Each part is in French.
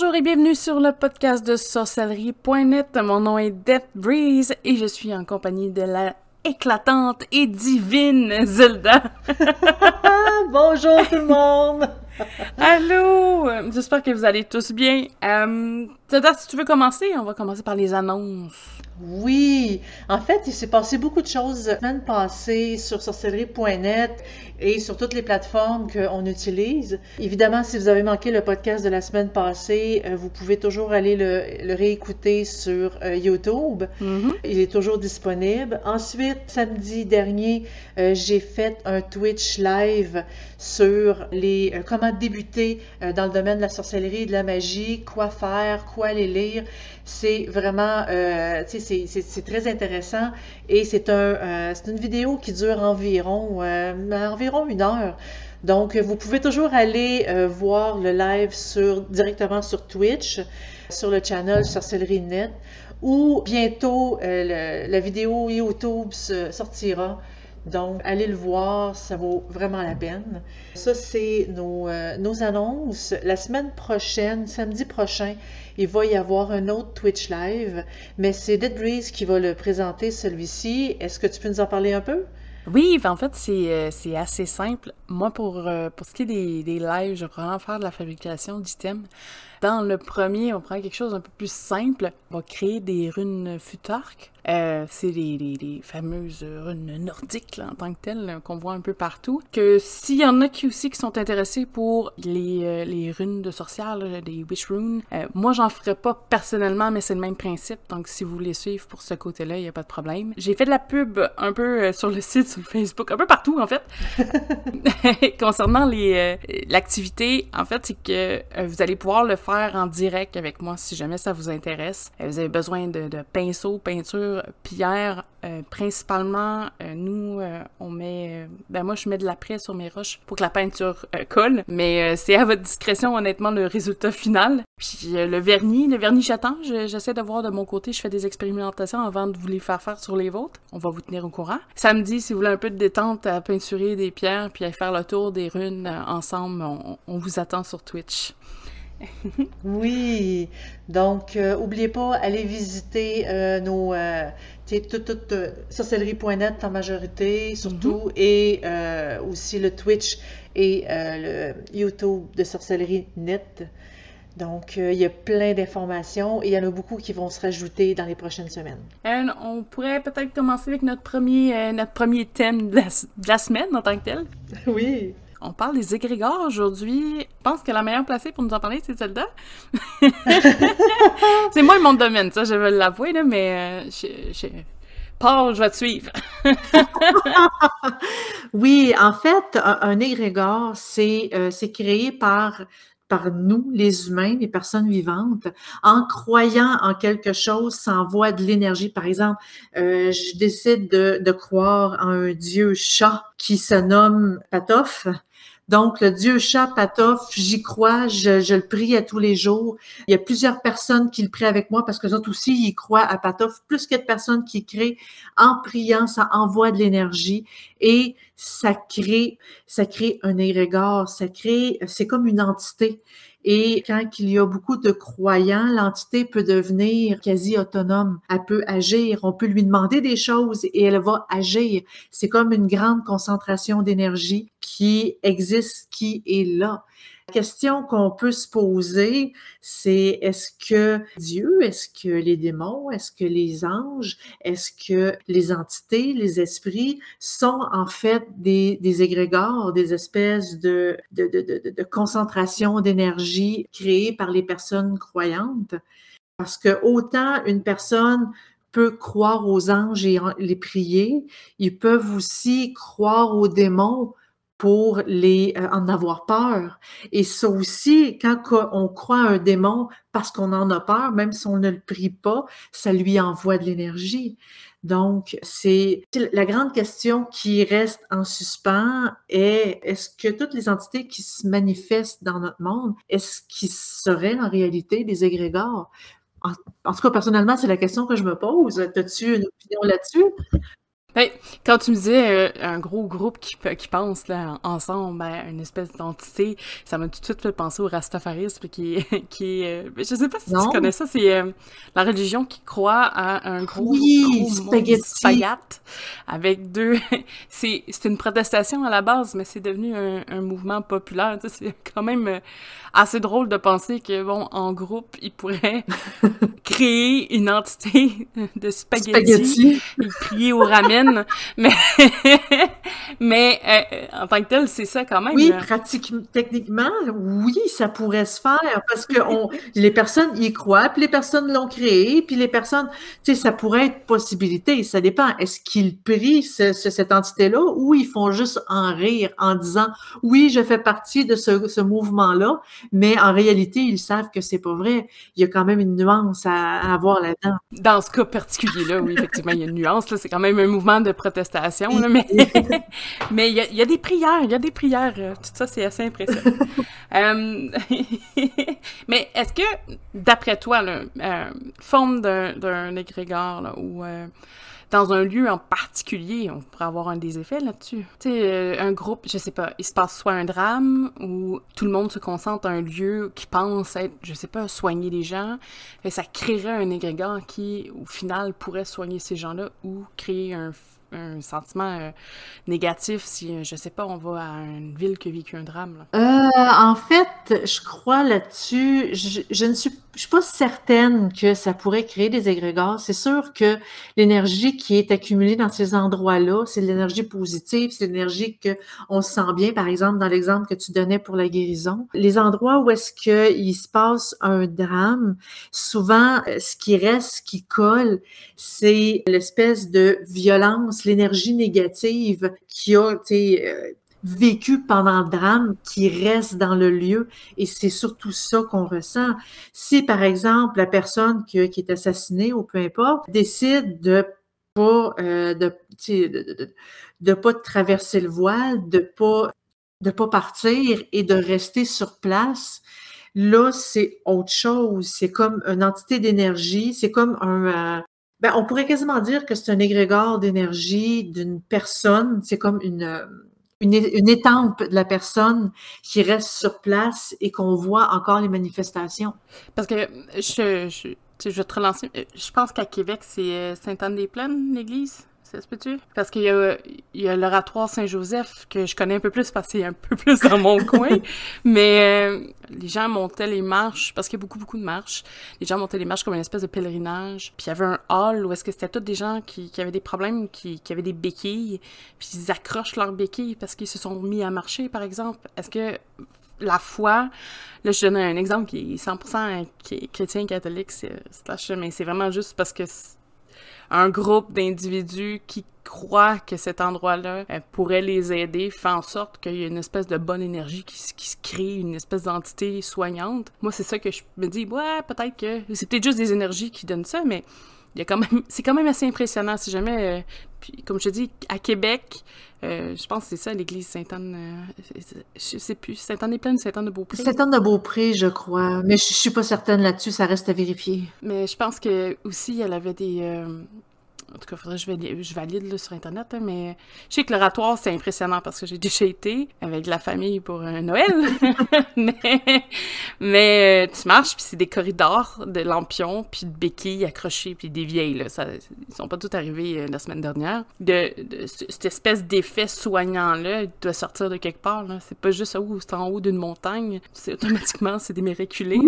Bonjour et bienvenue sur le podcast de sorcellerie.net. Mon nom est Death Breeze et je suis en compagnie de la éclatante et divine Zelda. Bonjour tout le monde! Allô! J'espère que vous allez tous bien. Euh, Zelda, si tu veux commencer, on va commencer par les annonces. Oui, en fait, il s'est passé beaucoup de choses la semaine passée sur sorcellerie.net et sur toutes les plateformes qu'on utilise. Évidemment, si vous avez manqué le podcast de la semaine passée, euh, vous pouvez toujours aller le, réécouter sur euh, YouTube. Mm-hmm. Il est toujours disponible. Ensuite, samedi dernier, euh, j'ai fait un Twitch live sur les comment débuter dans le domaine de la sorcellerie et de la magie, quoi faire, quoi aller lire. C'est vraiment, c'est très intéressant et c'est un, une vidéo qui dure environ, environ une heure. Donc, vous pouvez toujours aller euh, voir le live directement sur Twitch, sur le channel Sorcellerie Net, ou bientôt euh, la vidéo YouTube sortira. Donc, allez le voir, ça vaut vraiment la peine. Ça, c'est nos, euh, nos annonces. La semaine prochaine, samedi prochain, il va y avoir un autre Twitch Live, mais c'est Dead Breeze qui va le présenter, celui-ci. Est-ce que tu peux nous en parler un peu? Oui, en fait, euh, c'est assez simple. Moi, pour, euh, pour ce qui est des, des lives, je vais vraiment faire de la fabrication d'items. Dans le premier, on prend quelque chose un peu plus simple. On va créer des runes futark. Euh, c'est les, les, fameuses runes nordiques en tant que telles qu'on voit un peu partout. Que s'il y en a qui aussi qui sont intéressés pour les, euh, les runes de sorcières, des wish runes, euh, moi j'en ferai pas personnellement, mais c'est le même principe. Donc si vous voulez suivre pour ce côté-là, il n'y a pas de problème. J'ai fait de la pub un peu sur le site, sur le Facebook, un peu partout en fait. Concernant les l'activité, en fait, c'est que vous allez pouvoir le faire en direct avec moi si jamais ça vous intéresse. Euh, vous avez besoin de, pinceaux, peinture, pierre. Euh, principalement, euh, nous, on met... ben moi, je mets de la presse sur mes roches pour que la peinture colle, mais c'est à votre discrétion, honnêtement, le résultat final. Puis le vernis, le vernis j'attends, j'essaie de voir de mon côté, je fais des expérimentations avant de vous les faire faire sur les vôtres. On va vous tenir au courant. Samedi, si vous voulez un peu de détente à peinturer des pierres puis à faire le tour des runes ensemble, on vous attend sur Twitch. Oui, donc euh, oubliez pas, allez visiter euh, nos euh, tout, tout, euh, sorcellerie.net en majorité, surtout, mhm. et aussi le Twitch et le YouTube de Sorcellerie Net. Donc, il y a plein d'informations et il y en a beaucoup qui vont se rajouter dans les prochaines semaines. on pourrait peut-être commencer avec notre premier, notre premier thème de la, de la, semaine en tant que tel. Oui. On parle des égrégores aujourd'hui. Je pense que la meilleure placée pour nous en parler, c'est Zelda. c'est moi mon domaine, ça, je vais l'avouer, mais euh, je, Paul, je vais te suivre. oui, en fait, un, égrégore, euh, c'est créé par par nous, les humains, les personnes vivantes, en croyant en quelque chose, s'envoie de l'énergie. Par exemple, euh, je décide de, de, croire en un dieu chat qui se nomme Patof. Donc, le Dieu chat Patof, j'y crois, je, le prie à tous les jours. Il y a plusieurs personnes qui le prient avec moi parce que autres aussi, ils croient à Patof. Plus qu'il y a de personnes qui créent en priant, ça envoie de l'énergie et ça crée, ça crée un égrégore, ça crée, c'est comme une entité. Et quand il y a beaucoup de croyants, l'entité peut devenir quasi autonome. Elle peut agir. On peut lui demander des choses et elle va agir. C'est comme une grande concentration d'énergie qui existe, qui est là. Question qu'on peut se poser, c'est est-ce que Dieu, est-ce que les démons, est-ce que les anges, est-ce que les entités, les esprits sont en fait des, égrégores, des espèces de, de, de, de concentration d'énergie créées par les personnes croyantes? Parce que autant une personne peut croire aux anges et les prier, ils peuvent aussi croire aux démons pour les euh, en avoir peur. Et ça aussi, quand on croit à un démon parce qu'on en a peur, même si on ne le prie pas, ça lui envoie de l'énergie. Donc, c'est la grande question qui reste en suspens est est-ce que toutes les entités qui se manifestent dans notre monde, est-ce qu'ils seraient en réalité des égrégores? En, en, tout cas, personnellement, c'est la question que je me pose. As-tu une opinion là-dessus? Ben, quand tu me disais euh, un gros groupe qui, qui pense là, ensemble, ben, une espèce d'entité, ça m'a tout de suite fait penser au rastafarisme qui, qui est... Euh, je sais pas si tu connais ça, c'est euh, la religion qui croit à un gros, oui, spaghetti. avec deux... c'est une protestation à la base, mais c'est devenu un, un, mouvement populaire. C'est quand même assez drôle de penser que, bon, en groupe, ils pourraient créer une entité de spaghetti, et crier au ramen. Mais mais euh, en tant que tel, c'est ça quand même. Oui, pratiquement, techniquement, oui, ça pourrait se faire parce que on, les personnes y croient, puis les personnes l'ont créé, puis les personnes, tu sais, ça pourrait être possibilité. Ça dépend. Est-ce qu'ils prient cette entité-là ou ils font juste en rire en disant oui, je fais partie de ce, ce mouvement-là, mais en réalité, ils savent que c'est pas vrai. Il y a quand même une nuance à, avoir là-dedans. Dans ce cas particulier-là, oui, effectivement, il y a une nuance. C'est quand même un mouvement de protestation, mais mais il y, a, des prières, il y a des prières. Euh, tout ça, c'est assez impressionnant. Euh, mais est-ce que, d'après toi, la euh, forme d'un égrégore ou dans un lieu en particulier, on pourrait avoir un des effets là-dessus? Tu sais, euh, un groupe, je sais pas, il se passe soit un drame ou tout le monde se concentre à un lieu qui pense être, je sais pas, soigner les gens. Et ça créerait un égrégore qui, au final, pourrait soigner ces gens-là ou créer un un sentiment euh, négatif si, euh, je sais pas, on va à une ville qui a vécu un drame? Euh, en fait, je crois là-dessus, je, ne suis, je suis pas certaine que ça pourrait créer des égrégores. C'est sûr que l'énergie qui est accumulée dans ces endroits-là, c'est l'énergie positive, c'est l'énergie que on se sent bien, par exemple, dans l'exemple que tu donnais pour la guérison. Les endroits où est-ce qu'il se passe un drame, souvent, ce qui reste, ce qui colle, c'est l'espèce de violence l'énergie négative qui a été euh, vécue pendant le drame qui reste dans le lieu et c'est surtout ça qu'on ressent. Si par exemple la personne qui, est assassinée ou peu importe décide de pas euh, de, de, pas traverser le voile, de pas de pas partir et de rester sur place, là c'est autre chose. C'est comme une entité d'énergie, c'est comme un euh, ben, on pourrait quasiment dire que c'est un égrégore d'énergie d'une personne. C'est comme une, une, étampe de la personne qui reste sur place et qu'on voit encore les manifestations. Parce que je, je, je vais te relancer. Je pense qu'à Québec, c'est euh, Sainte-Anne-des-Plaines, l'église? Ça se peut-tu? Parce qu'il y a, il y a l'oratoire Saint-Joseph que je connais un peu plus parce que c'est un peu plus dans mon coin. Mais euh, les gens montaient les marches, parce qu'il y a beaucoup, beaucoup de marches. Les gens montaient les marches comme une espèce de pèlerinage. Puis il y avait un hall où est-ce que c'était tous des gens qui, qui avaient des problèmes, qui, qui, avaient des béquilles. Puis ils accrochent leurs béquilles parce qu'ils se sont mis à marcher, par exemple. Est-ce que la foi, là je donne un exemple qui est 100% chrétien catholique, mais c'est vraiment juste parce que un groupe d'individus qui croient que cet endroit-là euh, pourrait les aider, fait en sorte qu'il y a une espèce de bonne énergie qui, se crée, une espèce d'entité soignante. Moi, c'est ça que je me dis, ouais, peut-être que c'est peut-être juste des énergies qui donnent ça, mais il y a quand même, c'est quand même assez impressionnant. Si jamais, euh, puis comme je te dis, à Québec, euh, je pense que c'est ça, l'église Sainte-Anne, euh, je sais plus, Sainte-Anne-des-Plaines Sainte-Anne de Beaupré? Sainte-Anne de Beaupré, je crois, mais je, je suis pas certaine là-dessus, ça reste à vérifier. Mais je pense que aussi, elle avait des, en tout cas, faudrait que je, je valide là, sur Internet, hein, mais je sais que l'oratoire, c'est impressionnant parce que j'ai déjà été avec la famille pour un Noël. mais mais euh, tu marches, puis c'est des corridors de lampions, puis de béquilles accrochées, puis des vieilles. Là, ça, ils sont pas tous arrivés euh, la semaine dernière. De, cette espèce d'effet soignant-là, il doit sortir de quelque part. Là. C'est pas juste, oh, c'est en haut d'une montagne. Automatiquement, c'est des miraculés.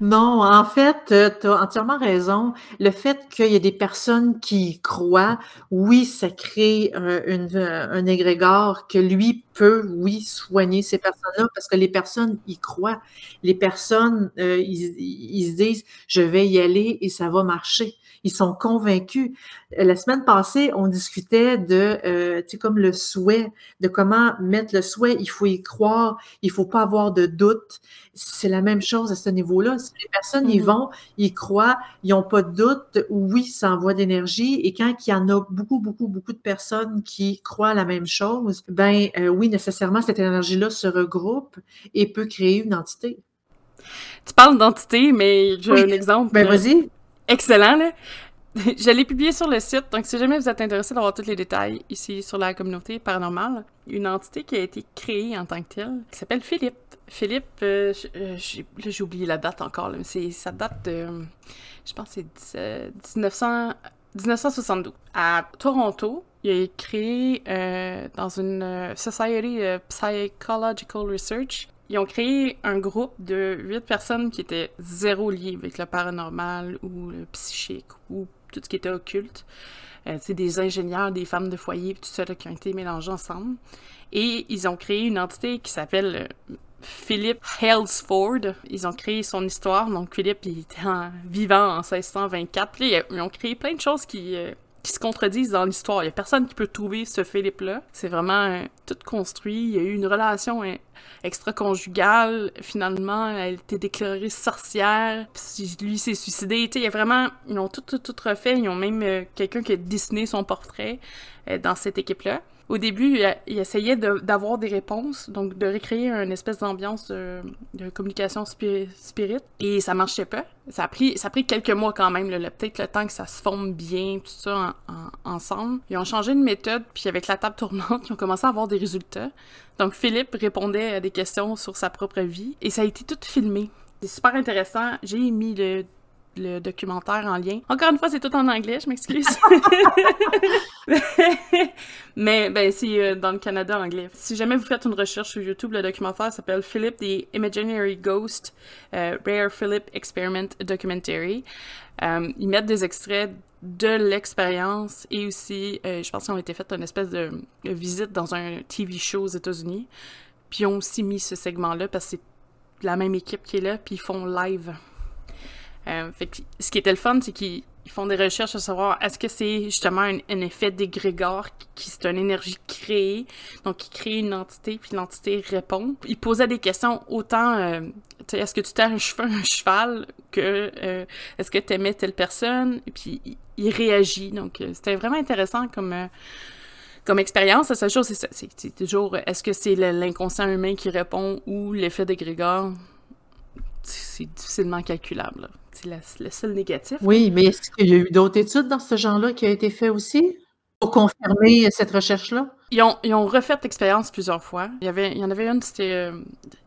non, en fait, tu as entièrement raison. Le fait qu'il y ait des personnes qui croit, oui, ça crée un, un égrégore que lui peut, oui, soigner ces personnes-là parce que les personnes y croient. Les personnes, euh, ils, se disent, je vais y aller et ça va marcher. Ils sont convaincus. La semaine passée, on discutait de, euh, tu sais, comme le souhait, de comment mettre le souhait. Il faut y croire, il faut pas avoir de doute. C'est la même chose à ce niveau-là. Si les personnes y mm-hmm. vont, ils croient, ils n'ont pas de doute, oui, ça envoie d'énergie. Et quand il y en a beaucoup, beaucoup, beaucoup de personnes qui croient la même chose, ben euh, oui, nécessairement, cette énergie-là se regroupe et peut créer une entité. Tu parles d'entité, mais j'ai un exemple. Ben vas-y. Excellent, là. je l'ai publié sur le site, donc si jamais vous êtes intéressé d'avoir tous les détails ici sur la communauté paranormale, une entité qui a été créée en tant que telle, qui s'appelle Philippe. Philippe, euh, euh, j'ai oublié la date encore, mais c'est ça date de, je pense que c'est 1900, 1972. À Toronto, il a créé euh, dans une Society of Psychological Research ils ont créé un groupe de huit personnes qui étaient zéro liées avec le paranormal ou le psychique ou tout ce qui était occulte. Euh, c'est des ingénieurs, des femmes de foyer, tout ça qui ont été mélangés ensemble. Et ils ont créé une entité qui s'appelle euh, Philip Halesford. Ils ont créé son histoire. Donc, Philippe, il était vivant en 1624. Puis, ils ont créé plein de choses qui, euh, qui se contredisent dans l'histoire. Il n'y a personne qui peut trouver ce Philippe-là. C'est vraiment euh, tout construit. Il y a eu une relation euh, extra-conjugale. Finalement, elle été déclarée sorcière. Puis lui s'est suicidé. il y a vraiment... Ils ont tout, tout, tout refait. Ils ont même euh, quelqu'un qui a dessiné son portrait dans cette équipe-là. Au début, il, essayait d'avoir des réponses, donc de recréer une espèce d'ambiance de, communication spirit, et ça marchait pas. Ça a pris, ça a pris quelques mois quand même, peut-être le temps que ça se forme bien, tout ça ensemble. Ils ont changé de méthode, puis avec la table tournante, ils ont commencé à avoir des résultats. Donc Philippe répondait à des questions sur sa propre vie, et ça a été tout filmé. C'est super intéressant. J'ai mis le le documentaire en lien. Encore une fois, c'est tout en anglais, je m'excuse. Mais ben, c'est euh, dans le Canada anglais. Si jamais vous faites une recherche sur YouTube, le documentaire s'appelle Philip the Imaginary Ghost euh, Rare Philip Experiment Documentary. Euh, ils mettent des extraits de l'expérience et aussi, je pense qu'ils ont été fait une espèce de, visite dans un TV show aux États-Unis. Puis ils ont aussi mis ce segment-là parce que c'est la même équipe qui est là, puis ils font live fait que, ce qui était le fun, c'est qu'ils font des recherches à savoir est-ce que c'est justement un, effet d'égrégore qui, c'est une énergie créée, donc qui crée une entité, puis l'entité répond. Ils posaient des questions autant euh, est-ce que tu t'as un, un cheval que euh, est-ce que tu aimais telle personne, et puis il, réagit. Donc c'était vraiment intéressant comme comme expérience, la seule chose, c'est toujours est-ce que c'est l'inconscient humain qui répond ou l'effet d'égrégore? C'est difficilement calculable. C'est le seul négatif. Oui, mais est-ce qu'il y a eu d'autres études dans ce genre-là qui ont été faites aussi pour confirmer cette recherche-là? Ils ont, ils ont refait l'expérience plusieurs fois. Il y, avait, il y en avait une, c'était. Euh,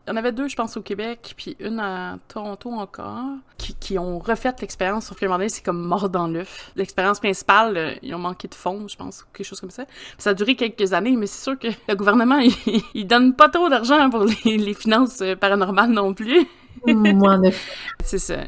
il y en avait deux, je pense, au Québec, puis une à Toronto encore, qui, qui ont refait l'expérience, sauf qu'à un moment donné, c'est comme mort dans l'œuf. L'expérience principale, euh, ils ont manqué de fonds, je pense, ou quelque chose comme ça. ça a duré quelques années, mais c'est sûr que le gouvernement, il, il donne pas trop d'argent pour les, les finances euh, paranormales non plus. C'est ça.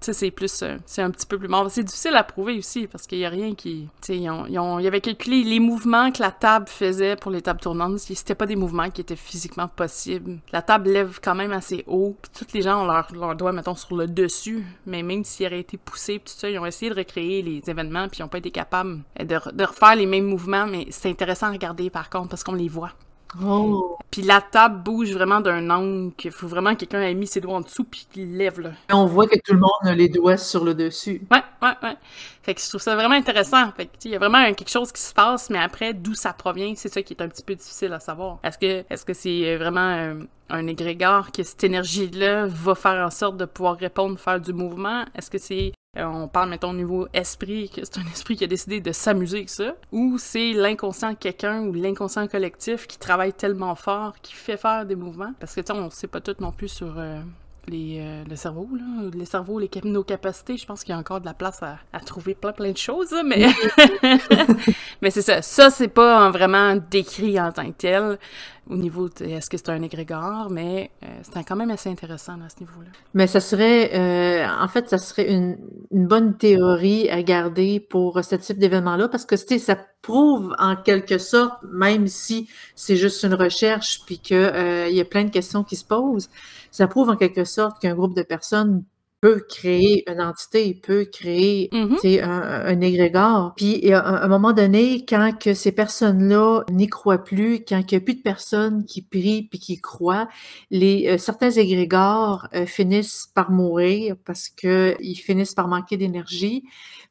C'est plus. Euh, c'est un petit peu plus mort. C'est difficile à prouver aussi parce qu'il n'y a rien qui. Ont, ils, ont, ils avaient calculé les mouvements que la table faisait pour les tables tournantes. C'était pas des mouvements qui étaient physiquement possibles. La table lève quand même assez haut. Tous les gens ont leur, leur doigt, mettons, sur le dessus. Mais même s'ils auraient été poussés, ça, ils ont essayé de recréer les événements, puis ils n'ont pas été capables de refaire les mêmes mouvements. Mais c'est intéressant à regarder par contre parce qu'on les voit. Oh. Puis la table bouge vraiment d'un angle qu'il faut vraiment que quelqu'un ait mis ses doigts en dessous puis qu'il lève là. on voit que tout le monde a les doigts sur le dessus. Ouais, ouais, ouais. Fait que je trouve ça vraiment intéressant. Fait que il y a vraiment quelque chose qui se passe, mais après d'où ça provient, c'est ça qui est un petit peu difficile à savoir. Est-ce que est-ce que c'est euh, vraiment un, un égrégore que cette énergie-là va faire en sorte de pouvoir répondre, faire du mouvement? Est-ce que c'est euh, on parle, mettons, au niveau esprit, que c'est un esprit qui a décidé de s'amuser avec ça, ou c'est l'inconscient quelqu'un ou l'inconscient collectif qui travaille tellement fort, qui fait faire des mouvements. Parce que, tu sais, on sait pas tout non plus sur euh, les, euh, le cerveau, là. Les cerveaux, les, nos capacités, je pense qu'il y a encore de la place à, trouver plein, plein de choses, mais... mais c'est ça. Ça, c'est pas vraiment décrit en tant que tel au niveau de est-ce que c'est un égrégore, mais euh, c'est quand même assez intéressant à ce niveau-là. Mais ça serait, euh, en fait, ça serait une, une, bonne théorie à garder pour ce type d'événement-là, parce que ça prouve en quelque sorte, même si c'est juste une recherche, puis qu'il y a plein de questions qui se posent, ça prouve en quelque sorte qu'un groupe de personnes peut créer une entité, peut créer mm-hmm. un, un, égrégore. Puis à un, moment donné, quand que ces personnes-là n'y croient plus, quand il n'y a plus de personnes qui prient puis qui croient, les euh, certains égrégores euh, finissent par mourir parce que ils finissent par manquer d'énergie.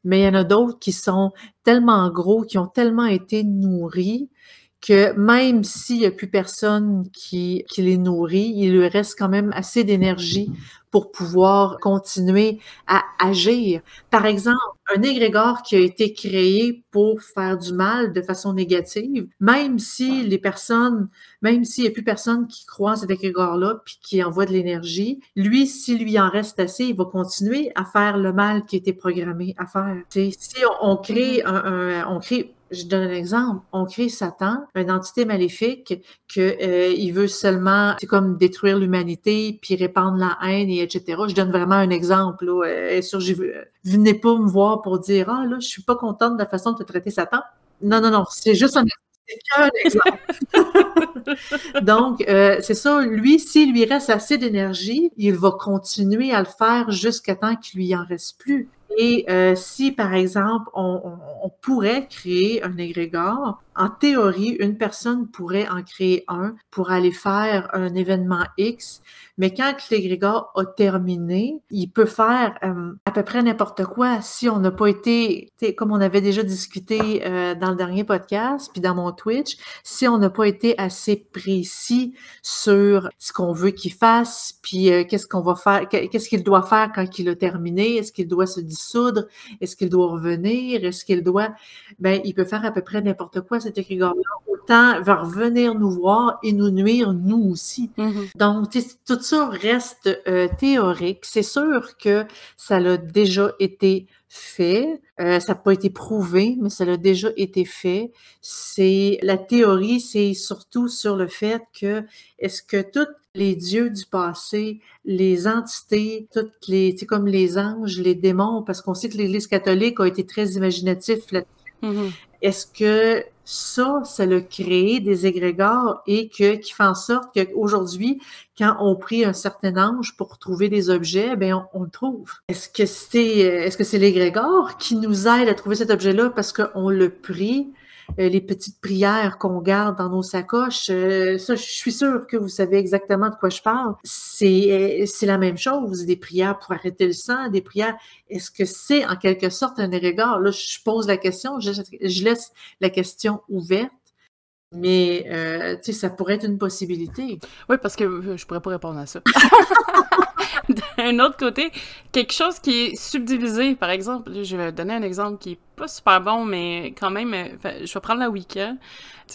Mais il y en a d'autres qui sont tellement gros, qui ont tellement été nourris que même s'il n'y a plus personne qui, qui les nourrit, il lui reste quand même assez d'énergie pour pouvoir continuer à agir. Par exemple, un égrégore qui a été créé pour faire du mal de façon négative, même si les personnes, même s'il n'y a plus personne qui croit à cet égrégore-là puis qui envoie de l'énergie, lui, s'il lui en reste assez, il va continuer à faire le mal qui été programmé à faire. si on, crée un, on crée je donne un exemple. On crée Satan, une entité maléfique que euh, il veut seulement, c'est comme détruire l'humanité, puis répandre la haine et etc. Je donne vraiment un exemple. Là. Euh, venez pas me voir pour dire ah là, je suis pas contente de la façon de traiter Satan. Non non non, c'est juste un exemple. Donc, euh, c'est ça, lui, s'il lui reste assez d'énergie, il va continuer à le faire jusqu'à temps qu'il lui en reste plus. Et euh, si, par exemple, on, pourrait créer un égrégore, en théorie, une personne pourrait en créer un pour aller faire un événement X, mais quand l'égrégore a terminé, il peut faire euh, à peu près n'importe quoi si on n'a pas été, comme on avait déjà discuté euh, dans le dernier podcast, puis dans mon Twitch, si on n'a pas été assez précis sur ce qu'on veut qu'il fasse, puis euh, qu'est-ce qu'on va faire, qu'est-ce qu'il doit faire quand il a terminé, est-ce qu'il doit se dissoudre, est-ce qu'il doit revenir, est-ce qu'il doit, ben il peut faire à peu près n'importe quoi cet égrégore-là, autant va revenir nous voir et nous nuire nous aussi. Mm-hmm. Donc tout ça reste euh, théorique. C'est sûr que ça l'a déjà été fait. Euh, ça n'a pas été prouvé, mais ça l'a déjà été fait. C'est la théorie, c'est surtout sur le fait que est-ce que tous les dieux du passé, les entités, toutes les, comme les anges, les démons, parce qu'on sait que l'Église catholique a été très imaginatif là-dessus. Mm-hmm. Est-ce que ça, ça l'a créé des égrégores et que, qui fait en sorte qu'aujourd'hui, quand on prie un certain ange pour trouver des objets, ben on, le trouve. Est-ce que c'est est-ce que c'est l'égrégore qui nous aide à trouver cet objet-là parce qu'on le prie? Euh, les petites prières qu'on garde dans nos sacoches, euh, ça, je suis sûre que vous savez exactement de quoi je parle. C'est, euh, c'est la même chose, des prières pour arrêter le sang, des prières. Est-ce que c'est en quelque sorte un érégard? Là, je pose la question, je, je laisse la question ouverte. Mais, euh, tu sais, ça pourrait être une possibilité. Oui, parce que je pourrais pas répondre à ça. D'un autre côté, quelque chose qui est subdivisé, par exemple, je vais donner un exemple qui est pas super bon, mais quand même, euh, je vais prendre la Wicca,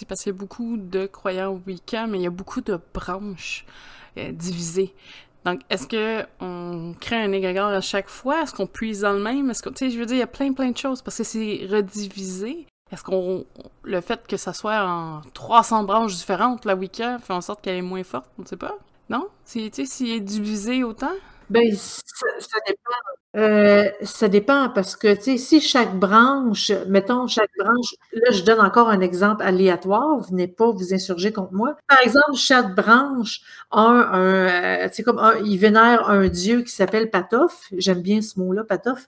parce qu'il y a beaucoup de croyants Wicca, mais il y a beaucoup de branches euh, divisées. Donc, est-ce que on crée un égrégore à chaque fois? Est-ce qu'on puise dans le même? Est-ce que, tu sais, je veux dire, il y a plein, plein de choses parce que c'est redivisé. Est-ce qu'on le fait que ça soit en 300 branches différentes, la Wicca, fait en sorte qu'elle est moins forte? On ne sait pas. Non? S'il est divisé autant? Ben, ça, dépend. Euh, ça dépend parce que, tu sais, si chaque branche, mettons, chaque branche, là, je donne encore un exemple aléatoire, venez pas vous insurger contre moi. Par exemple, chaque branche a un, tu sais, comme un, il vénère un dieu qui s'appelle Patof. J'aime bien ce mot-là, Patof.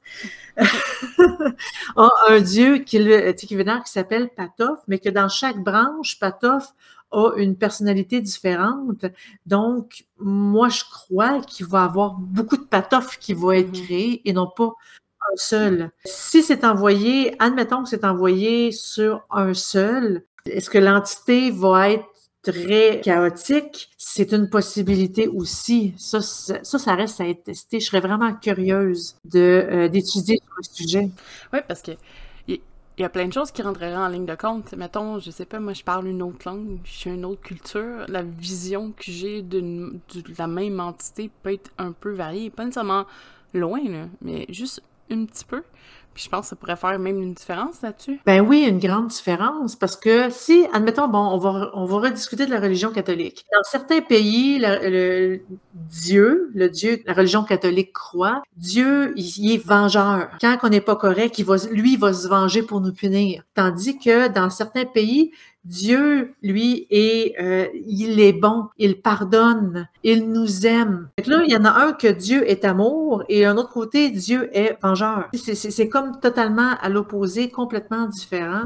un dieu qui, qui vénère qui s'appelle Patof, mais que dans chaque branche, Patof a une personnalité différente. Donc, moi, je crois qu'il va y avoir beaucoup de patoffes qui vont être mm-hmm. créés et non pas un seul. Si c'est envoyé, admettons que c'est envoyé sur un seul, est-ce que l'entité va être très chaotique, c'est une possibilité aussi. Ça, ça, ça reste à être testé. Je serais vraiment curieuse de euh, d'étudier sur le sujet. Oui, parce que il y a plein de choses qui rentreraient en ligne de compte. Mettons, je sais pas, moi je parle une autre langue, j'ai une autre culture. La vision que j'ai de, la même entité peut être un peu variée. Pas nécessairement loin, mais juste un petit peu. Puis je pense que ça pourrait faire même une différence là-dessus. Ben oui, une grande différence. Parce que si, admettons, bon, on va, on va rediscuter de la religion catholique. Dans certains pays, le Dieu, le Dieu, la religion catholique croit, Dieu, il, est vengeur. Quand on n'est pas correct, lui, il va se venger pour nous punir. Tandis que dans certains pays, Dieu, lui, est, euh, il est bon, il pardonne, il nous aime. Donc là, il y en a un que Dieu est amour et un autre côté, Dieu est vengeur. C'est comme totalement à l'opposé, complètement différent.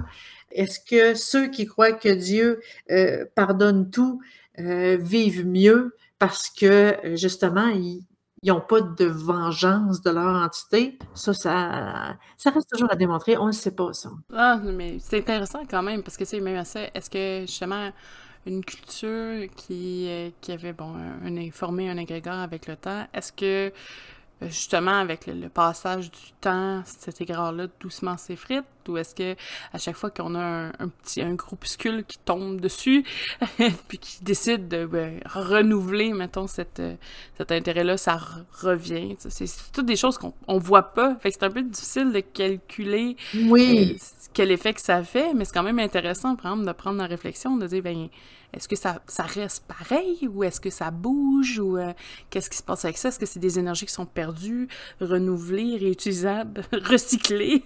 Est-ce que ceux qui croient que Dieu euh, pardonne tout euh, vivent mieux parce que justement, ils, ils n'ont pas de vengeance de leur entité. Ça, ça, ça reste toujours à démontrer. On ne sait pas, ça. Ah, mais c'est intéressant quand même, parce que c'est même assez. Est-ce que justement, une culture qui, euh, qui avait bon, un, informé un égrégore avec le temps, est-ce que euh, justement avec le, passage du temps, cet égrégore-là doucement s'effrite? Ou est-ce que à chaque fois qu'on a un, petit un groupuscule qui tombe dessus puis qui décide de ben, renouveler mettons cette, euh, cet intérêt-là, ça revient. C'est toutes des choses qu'on on voit pas. Fait que c'est un peu difficile de calculer oui. quel effet que ça fait, mais c'est quand même intéressant, par exemple, de prendre la réflexion, de dire ben est-ce que ça, ça, reste pareil ou est-ce que ça bouge ou euh, qu'est-ce qui se passe avec ça? Est-ce que c'est des énergies qui sont perdues, renouvelées, réutilisables, recyclées?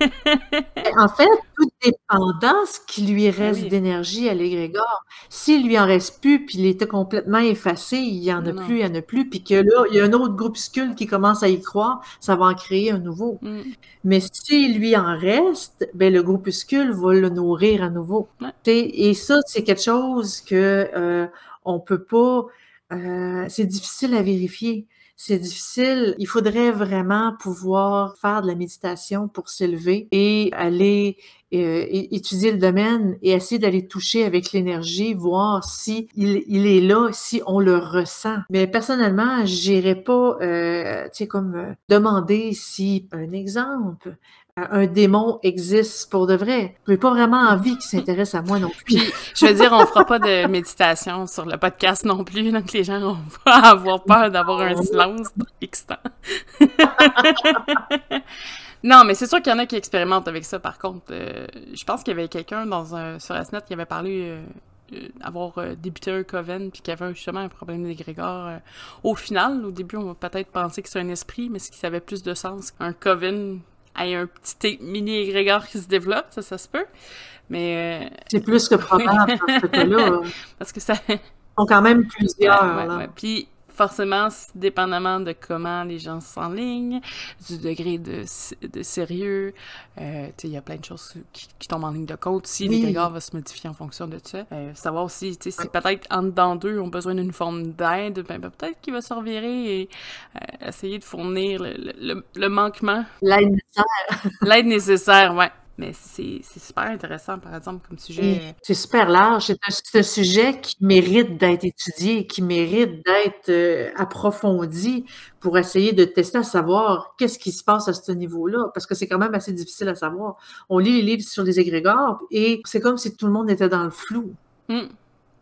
en fait, tout dépendant ce qui lui reste d'énergie à l'égrégore. S'il lui en reste plus, puis il était complètement effacé, il y en a plus, il y en a plus, puis que là, il y a un autre groupuscule qui commence à y croire, ça va en créer un nouveau. Mm. Mais s'il lui en reste, ben le groupuscule va le nourrir à nouveau. Et ça, c'est quelque chose que euh, on peut pas. Euh, c'est difficile à vérifier. C'est difficile. Il faudrait vraiment pouvoir faire de la méditation pour s'élever et aller euh, étudier le domaine et essayer d'aller toucher avec l'énergie, voir si il, est là, si on le ressent. Mais personnellement, j'irais pas, euh, tu sais, comme euh, demander si, un exemple, un démon existe pour de vrai. Je n'ai pas vraiment envie qu'il s'intéresse à moi non plus. Puis, je veux dire, on fera pas de méditation sur le podcast non plus, donc les gens vont pas avoir peur d'avoir un silence X non, mais c'est sûr qu'il y en a qui expérimentent avec ça, par contre. Euh, je pense qu'il y avait quelqu'un dans un, sur la SNET qui avait parlé... Euh, d'avoir euh, débuté un coven puis qu'il y avait justement un problème d'égrégore. au final, au début, on va peut-être penser que c'est un esprit, mais ce qui avait plus de sens qu'un coven ait un petit mini égrégore qui se développe, ça, ça se peut. Mais. Euh, c'est plus que probable dans ce cas-là. Parce que ça. Ils sont quand même plusieurs. Ouais, Puis forcément, dépendamment de comment les gens s'enlignent, du degré de, de sérieux, euh, il y a plein de choses qui, tombent en ligne de compte. Si oui. l'égrégore va se modifier en fonction de ça. Euh, savoir aussi, si peut-être en dedans d'eux ont besoin d'une forme d'aide, ben, ben, peut-être qu'il va se revirer et euh, essayer de fournir le, le, le manquement. L'aide nécessaire. L'aide nécessaire, ouais. Mais c'est super intéressant, par exemple, comme sujet. C'est super large. C'est un, sujet qui mérite d'être étudié, qui mérite d'être euh, approfondi pour essayer de tester à savoir qu'est-ce qui se passe à ce niveau-là, parce que c'est quand même assez difficile à savoir. On lit les livres sur les égrégores et c'est comme si tout le monde était dans le flou. Mmh.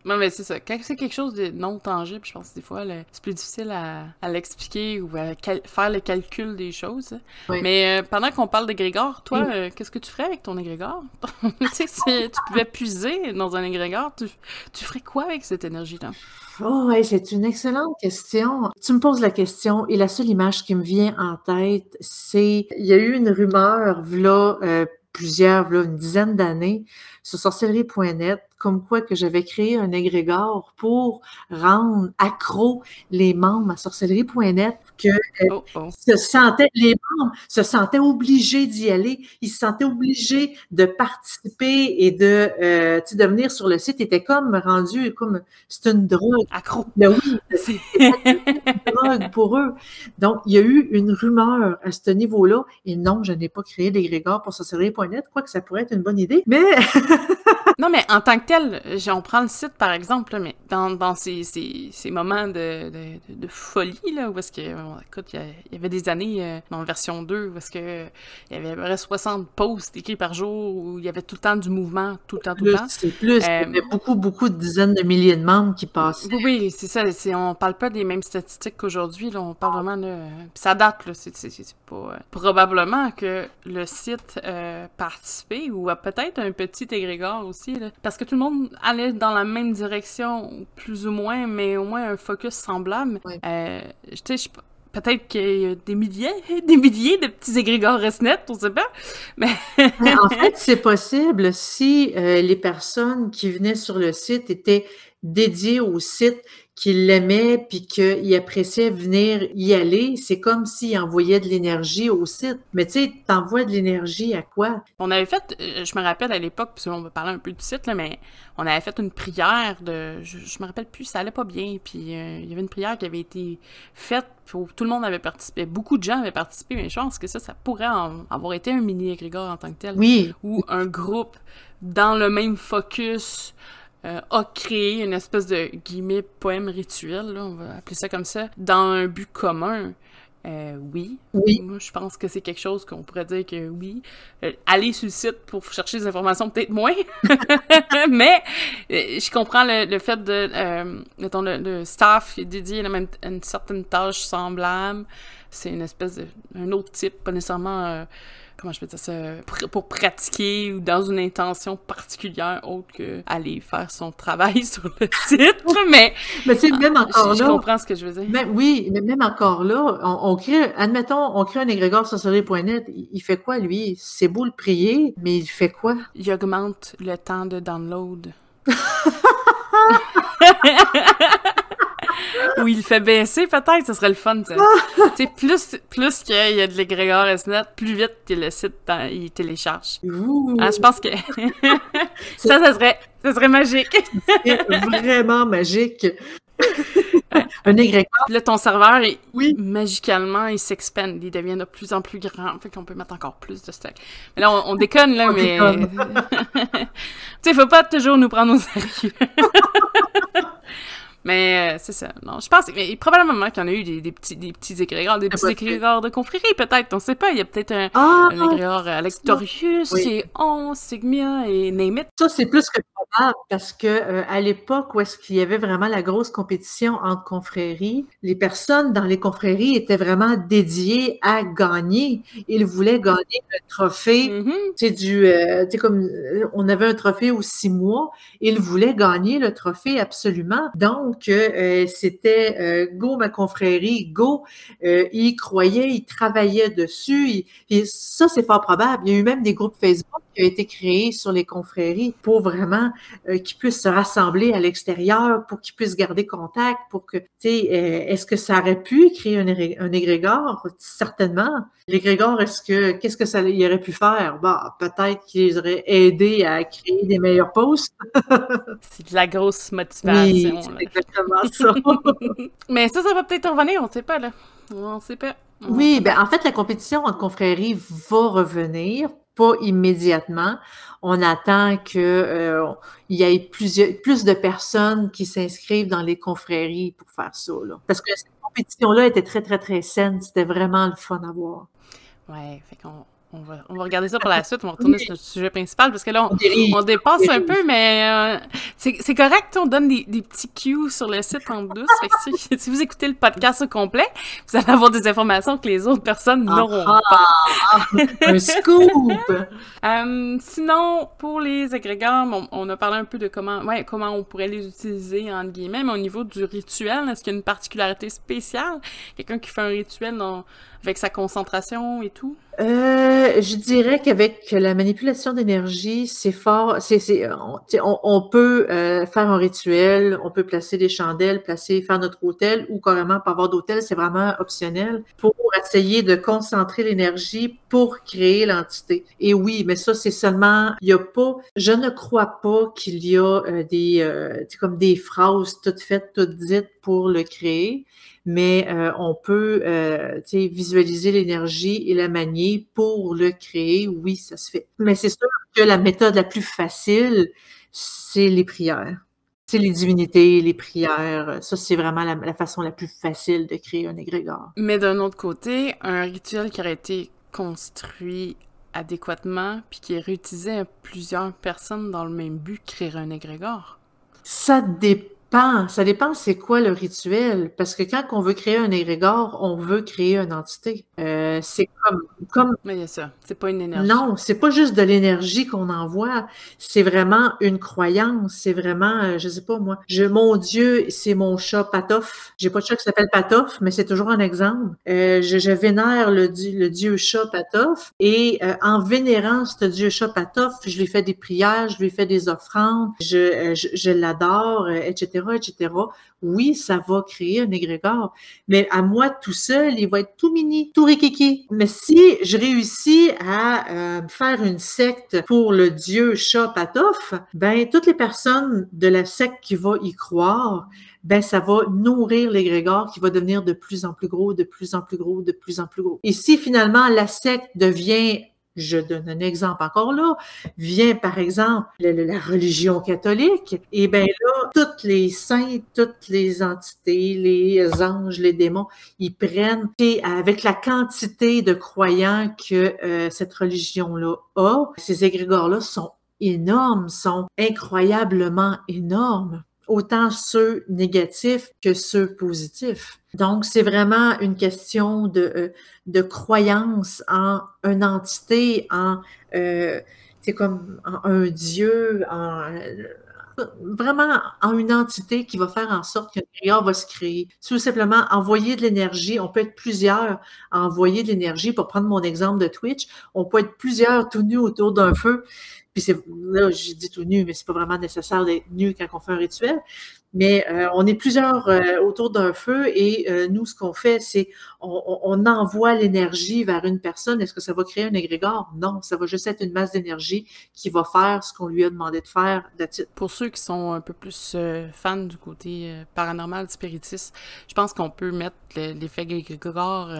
Non, mais c'est ça. Quand c'est quelque chose de non tangible, je pense que des fois, c'est plus difficile à, l'expliquer ou à faire le calcul des choses. Mais euh, pendant qu'on parle d'égrégore, toi, euh, qu'est-ce que tu ferais avec ton égrégore? tu sais, si tu pouvais puiser dans un égrégore, tu, tu ferais quoi avec cette énergie-là? Oh, ouais, c'est une excellente question. Tu me poses la question et la seule image qui me vient en tête, c'est il y a eu une rumeur, là, euh, plusieurs, là, une dizaine d'années, sur sorcellerie.net, comme quoi que j'avais créé un égrégore pour rendre accro les membres à sorcellerie.net que euh, oh, oh. se sentaient, les membres se sentaient obligés d'y aller, ils se sentaient obligés de participer et de, euh, de venir sur le site, était comme rendu comme c'est une drogue. Accro. Ben oui, c'est une drogue pour eux. Donc, il y a eu une rumeur à ce niveau-là, et non, je n'ai pas créé l'égrégore pour sorcellerie.net, quoi que ça pourrait être une bonne idée, mais non, mais en tant que tel, on prend le site par exemple, mais dans, dans ces, ces, ces moments de, de, de, folie, là, où est-ce que, écoute, il y, avait des années euh, dans la version 2 où est-ce que il y avait à peu près 60 posts écrits par jour, où il y avait tout le temps du mouvement, tout le temps, tout le temps. C'est plus, il y avait euh, beaucoup, beaucoup de dizaines de milliers de membres qui passaient. Oui, c'est ça, on parle pas des mêmes statistiques qu'aujourd'hui, là, on parle vraiment de... ça date, là, c'est pas... Euh, probablement que le site participait, ou a peut-être un petit égrégore aussi, parce que tout le monde allait dans la même direction, plus ou moins, mais au moins un focus semblable. Euh, sais, peut-être qu'il y a des milliers, des milliers de petits égrégores ResNet, on sait pas. Mais... en fait, c'est possible si euh, les personnes qui venaient sur le site étaient dédiées au site qu'il l'aimait puis qu'il appréciait venir y aller, c'est comme s'il envoyait de l'énergie au site. Mais tu sais, t'envoies de l'énergie à quoi? On avait fait, euh, je me rappelle à l'époque, puis on va parler un peu du site, là, mais on avait fait une prière de, je, me rappelle plus, ça allait pas bien, puis euh, il y avait une prière qui avait été faite, où tout le monde avait participé, beaucoup de gens avaient participé, mais je pense que ça, ça pourrait avoir été un mini égrégore en tant que tel. Oui. Ou un groupe dans le même focus euh, a créé une espèce de guillemets poème rituel, là, on va appeler ça comme ça, dans un but commun. Euh, oui. Oui. Moi, je pense que c'est quelque chose qu'on pourrait dire que oui. Euh, aller sur le site pour chercher des informations, peut-être moins. Mais euh, je comprends le, le fait de, mettons, le, le staff est dédié à à une certaine tâche semblable. C'est une espèce de, un autre type, pas nécessairement, comment je peux dire ça, pour pratiquer ou dans une intention particulière autre que aller faire son travail sur le site. Mais Mais sais, même encore je, je là, comprends ce que je veux dire. Même, oui, mais même encore là, on, on crée, admettons, on crée un égrégore sur soleil.net. Il fait quoi, lui? C'est beau le prier, mais il fait quoi? il augmente le temps de download. Ou il le fait baisser, peut-être, ce serait le fun, ça. plus, plus qu'il y a de l'égrégore SNET, plus vite que le site dans- il télécharge. Ah, je pense que ça, ça serait, ça serait magique. vraiment magique. un Puis là, ton serveur, il- oui. magicalement, il s'expande, il devient de plus en plus grand, fait qu'on peut mettre encore plus de stock. Mais là, on, on déconne, là, On mais... tu sais, faut pas toujours nous prendre au sérieux. Mais euh, c'est ça, non, je pense, mais probablement qu'il y en a eu des, des petits, des petits égrégores, des petits égrégores de confrérie, peut-être, on sait pas, il y a peut-être un, Ah, un égrégore Alectorius, Oui. et 11, Sigmia, et name it. ça, c'est plus que probable parce que euh, à l'époque où est-ce qu'il y avait vraiment la grosse compétition entre confréries, les personnes dans les confréries étaient vraiment dédiées à gagner. Ils voulaient gagner le trophée c'est du euh, tu sais comme euh, on avait un trophée aux six mois. Il voulait gagner le trophée absolument. Donc euh, c'était euh, go ma confrérie go. Euh, il croyait il travaillait dessus ça c'est fort probable. Il y a eu même des groupes Facebook qui ont été créés sur les confréries pour vraiment euh, qu'ils puissent se rassembler à l'extérieur pour qu'ils puissent garder contact pour que tu sais euh, est-ce que ça aurait pu créer un, un égrégore? Certainement L'égrégore, est-ce que qu'est-ce que ça il aurait pu faire? Bah, peut-être qu'il les aurait aidés à créer des meilleurs posts. C'est de la grosse Oui, motivation, c'est exactement ça. Mais ça, ça va peut-être revenir, on sait pas, là. On sait pas. Oui, ben en fait, la compétition entre confréries va revenir, pas immédiatement. On attend que euh, y ait plusieurs, plus de personnes qui s'inscrivent dans les confréries pour faire ça. Là. Parce que cette compétition-là était très, très, très saine. C'était vraiment le fun à voir. Ouais, fait qu'on on va, on va regarder ça pour la suite. On va retourner sur le sujet principal parce que là, on, On dépasse un peu, mais euh, c'est correct. On donne des, des petits cues sur le site en douce. Fait que si, si vous écoutez le podcast au complet, vous allez avoir des informations que les autres personnes n'auront Ah, pas. un scoop! Euh, sinon, pour les agrégats, on, on a parlé un peu de comment, ouais, comment on pourrait les utiliser, entre guillemets, mais au niveau du rituel, est-ce qu'il y a une particularité spéciale? Quelqu'un qui fait un rituel dans- avec sa concentration et tout? Euh, je dirais qu'avec la manipulation d'énergie, c'est fort. C'est, c'est, on, peut euh, faire un rituel, on peut placer des chandelles, placer, faire notre hôtel ou carrément pas avoir d'hôtel, c'est vraiment optionnel pour essayer de concentrer l'énergie pour créer l'entité. Et oui, mais ça c'est seulement, il y a pas, je ne crois pas qu'il y a euh, des, euh, comme des phrases toutes faites, toutes dites pour le créer mais euh, on peut euh, visualiser l'énergie et la manier pour le créer. Oui, ça se fait. Mais c'est sûr que la méthode la plus facile, c'est les prières. C'est les divinités, les prières. Ça, c'est vraiment la, la façon la plus facile de créer un égrégore. Mais d'un autre côté, un rituel qui aurait été construit adéquatement puis qui est réutilisé à plusieurs personnes dans le même but, créer un égrégore. Ça dépend. Ça dépend c'est quoi le rituel. Parce que quand on veut créer un égrégore, on veut créer une entité. Euh, c'est comme, comme Mais ça, c'est pas une énergie. Non, c'est pas juste de l'énergie qu'on envoie, c'est vraiment une croyance, c'est vraiment, euh, je sais pas moi, je, mon Dieu, c'est mon chat Patof. J'ai pas de chat qui s'appelle Patof, mais c'est toujours un exemple. Euh, je, je vénère le, dieu- le dieu chat Patof et euh, en vénérant ce dieu chat Patof, je lui fais des prières, je lui fais des offrandes, je, euh, je, je l'adore, euh, etc., etc. Oui, ça va créer un égrégore, mais à moi tout seul, il va être tout mini, tout rikiki. Mais si je réussis à euh, faire une secte pour le dieu chat Patof, ben toutes les personnes de la secte qui vont y croire, ben ça va nourrir l'égrégore qui va devenir de plus en plus gros, de plus en plus gros, de plus en plus gros. Et si finalement la secte devient Je donne un exemple encore là. Vient par exemple la, religion catholique. Et bien là, toutes les saints, toutes les entités, les anges, les démons, ils prennent, et avec la quantité de croyants que euh, cette religion-là a, ces égrégores-là sont énormes, sont incroyablement énormes autant ceux négatifs que ceux positifs. Donc, c'est vraiment une question de, euh, de croyance en une entité, en, euh, comme un Dieu, en, vraiment en une entité qui va faire en sorte qu'un prière va se créer. Tout simplement envoyer de l'énergie. On peut être plusieurs à envoyer de l'énergie. Pour prendre mon exemple de Twitch, on peut être plusieurs tout nus autour d'un feu. Puis là, j'ai dit tout nu, mais c'est pas vraiment nécessaire d'être nu quand on fait un rituel. Mais euh, on est plusieurs euh, autour d'un feu et euh, nous, ce qu'on fait, c'est on, envoie l'énergie vers une personne. Est-ce que ça va créer un égrégore? Non, ça va juste être une masse d'énergie qui va faire ce qu'on lui a demandé de faire. Pour ceux qui sont un peu plus fans du côté paranormal, spiritiste, je pense qu'on peut mettre l'effet égrégore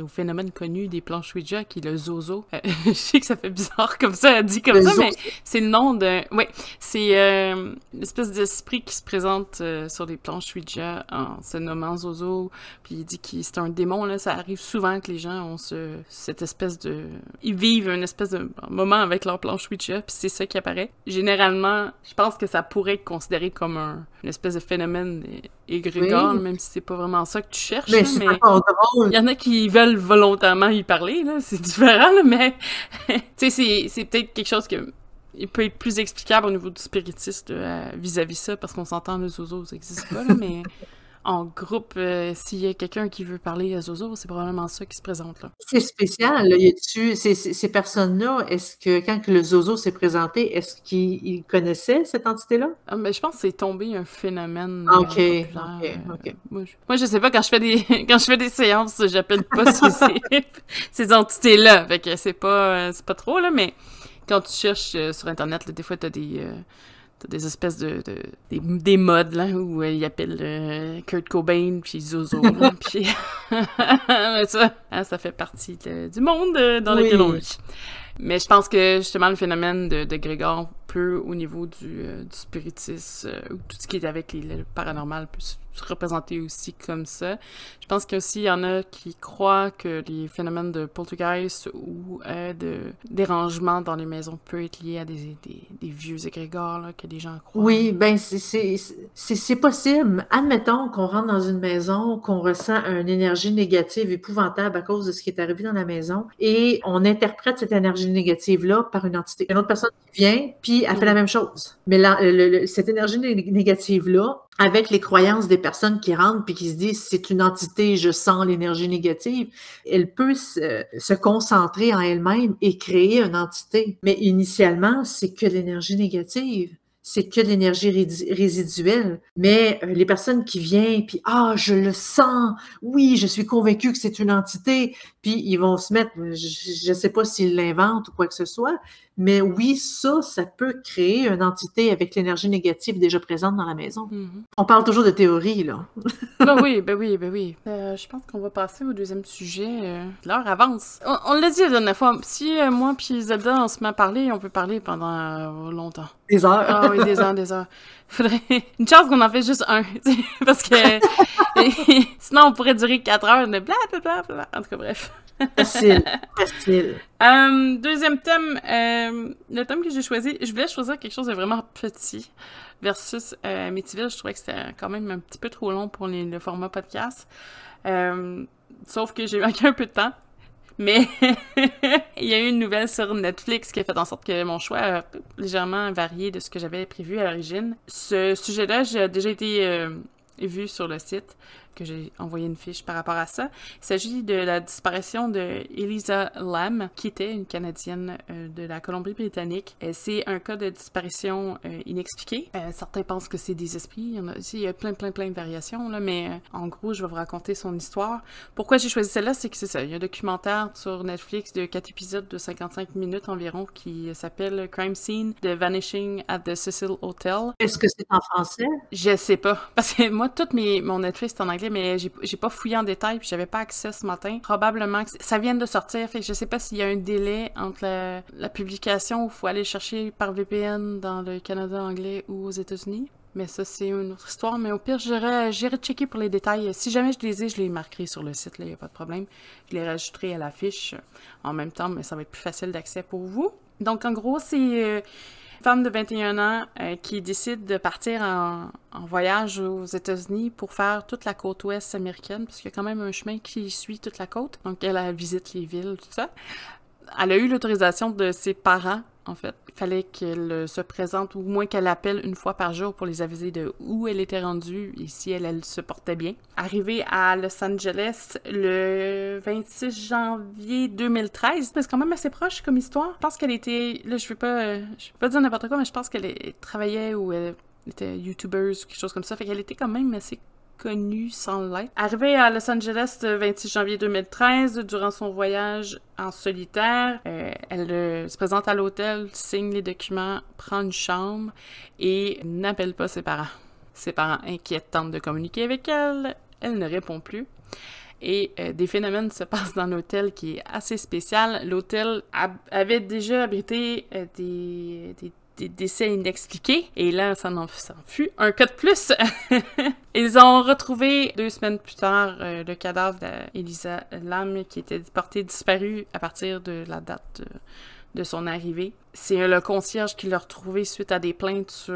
au phénomène connu des planches Ouija, qui est le zozo. je sais que ça fait bizarre comme ça, dit comme ça, mais c'est le nom de... Oui, c'est une espèce d'esprit qui se présente euh, sur les planches Ouija en se nommant Zozo, puis il dit que c'est un démon, là, ça arrive souvent que les gens ont ce, cette espèce de... Ils vivent une espèce de moment avec leur planche Ouija, puis c'est ça qui apparaît. Généralement, je pense que ça pourrait être considéré comme un, une espèce de phénomène égrégore, même si c'est pas vraiment ça que tu cherches. Mais c'est Il y en a qui veulent volontairement y parler, là, c'est différent, mais tu sais, c'est peut-être quelque chose que il peut être plus explicable au niveau du spiritiste euh, vis-à-vis ça, parce qu'on s'entend, le zozo, ça n'existe pas, mais en groupe, euh, s'il y a quelqu'un qui veut parler à zozo, c'est probablement ça qui se présente là. C'est spécial, là. Y a-tu, ces, ces personnes-là, est-ce que quand le zozo s'est présenté, est-ce qu'ils connaissaient cette entité-là? Ah, mais je pense que c'est tombé un phénomène. Euh, ok, ok, ok. Moi je, moi, je sais pas, quand je fais des, quand je fais des séances, j'appelle pas ces, ces entités-là. Fait que c'est pas, c'est pas trop, là, mais quand tu cherches euh, sur Internet, des fois, tu as des, euh, des espèces de, des, modes là, où euh, ils appellent Kurt Cobain puis Zozo. puis ça, hein, ça fait partie du monde dans lequel on vit. Mais je pense que justement le phénomène de, de Grégor peut, au niveau du, spiritisme ou tout ce qui est avec le paranormal, peut représenté aussi comme ça. Je pense qu'aussi, il y en a qui croient que les phénomènes de poltergeist ou euh, de dérangement dans les maisons peuvent être liés à des, des, des vieux égrégores là, que des gens croient. Oui, ben c'est possible. Admettons qu'on rentre dans une maison, qu'on ressent une énergie négative épouvantable à cause de ce qui est arrivé dans la maison et on interprète cette énergie négative-là par une entité. Une autre personne qui vient, puis elle fait la même chose. Mais cette énergie négative-là, avec les croyances des personnes qui rentrent puis qui se disent c'est une entité, je sens l'énergie négative, elle peut se, concentrer en elle-même et créer une entité. Mais initialement, c'est que l'énergie négative c'est que l'énergie résiduelle. Mais euh, les personnes qui viennent, puis ah, je le sens, oui, je suis convaincue que c'est une entité, puis ils vont se mettre, je ne sais pas s'ils l'inventent ou quoi que ce soit, mais oui, ça, ça peut créer une entité avec l'énergie négative déjà présente dans la maison. Mm-hmm. On parle toujours de théorie, là. ben oui, ben oui, ben oui. Euh, je pense qu'on va passer au deuxième sujet. Euh, l'heure avance. On, l'a dit la dernière fois, si euh, moi puis Zelda, on se met à parler, on peut parler pendant longtemps. Des heures. Ah oui, des heures, des heures. Faudrait... Une chance qu'on en fait juste un, parce que sinon on pourrait durer quatre heures de bla bla bla bla. En tout cas, bref. Facile, facile. Euh, deuxième thème, euh, le thème que j'ai choisi, je voulais choisir quelque chose de vraiment petit versus euh, Je trouvais que c'était quand même un petit peu trop long pour le format podcast. Euh, sauf que j'ai manqué un peu de temps. Mais il y a eu une nouvelle sur Netflix qui a fait en sorte que mon choix a légèrement varié de ce que j'avais prévu à l'origine. Ce sujet-là, j'ai déjà été vu sur le site que j'ai envoyé une fiche par rapport à ça. Il s'agit de la disparition de Elisa Lam, qui était une Canadienne euh, de la Colombie-Britannique. Euh, c'est un cas de disparition euh, inexpliquée. certains pensent que c'est des esprits. Il y, a, il y a plein, plein, plein de variations, là, mais en gros, je vais vous raconter son histoire. Pourquoi j'ai choisi celle-là, c'est que c'est ça. Il y a un documentaire sur Netflix de 4 épisodes de 55 minutes environ qui s'appelle Crime Scene The Vanishing at the Cecil Hotel. Est-ce que c'est en français? Je sais pas. Parce que moi, tout mes, mon Netflix en anglais mais j'ai pas fouillé en détail, puis j'avais pas accès ce matin. Probablement que ça vient de sortir, fait que je sais pas s'il y a un délai entre la, publication où faut aller chercher par VPN dans le Canada anglais ou aux États-Unis. Mais ça, c'est une autre histoire. Mais au pire, j'irai checker pour les détails. Si jamais je les ai, je les marquerai sur le site, il n'y a pas de problème. Je les rajouterai à l'affiche en même temps, mais ça va être plus facile d'accès pour vous. Donc, en gros, c'est euh, femme de 21 ans euh, qui décide de partir en, voyage aux États-Unis pour faire toute la côte ouest américaine, parce qu'il y a quand même un chemin qui suit toute la côte. Donc, elle, elle visite les villes, tout ça. Elle a eu l'autorisation de ses parents en fait. Il fallait qu'elle euh, se présente, ou au moins qu'elle appelle une fois par jour pour les aviser de où elle était rendue et si elle, se portait bien. Arrivée à Los Angeles le 26 janvier 2013, c'est quand même assez proche comme histoire. Je pense qu'elle était, là je pas, euh, vais pas dire n'importe quoi, mais je pense qu'elle travaillait ou elle était youtubeuse ou quelque chose comme ça. Fait qu'elle était quand même assez connue sans l'être. Arrivée à Los Angeles le 26 janvier 2013, durant son voyage en solitaire, euh, elle euh, se présente à l'hôtel, signe les documents, prend une chambre et n'appelle pas ses parents. Ses parents inquiètent tentent de communiquer avec elle, elle ne répond plus. Et euh, des phénomènes se passent dans l'hôtel qui est assez spécial. L'hôtel avait déjà abrité des des décès inexpliqués. Et là, ça en, fut un cas de plus. Ils ont retrouvé deux semaines plus tard euh, le cadavre d'Elisa Lam qui était portée disparue à partir de la date de, son arrivée. C'est le concierge qui l'a retrouvé suite à des plaintes sur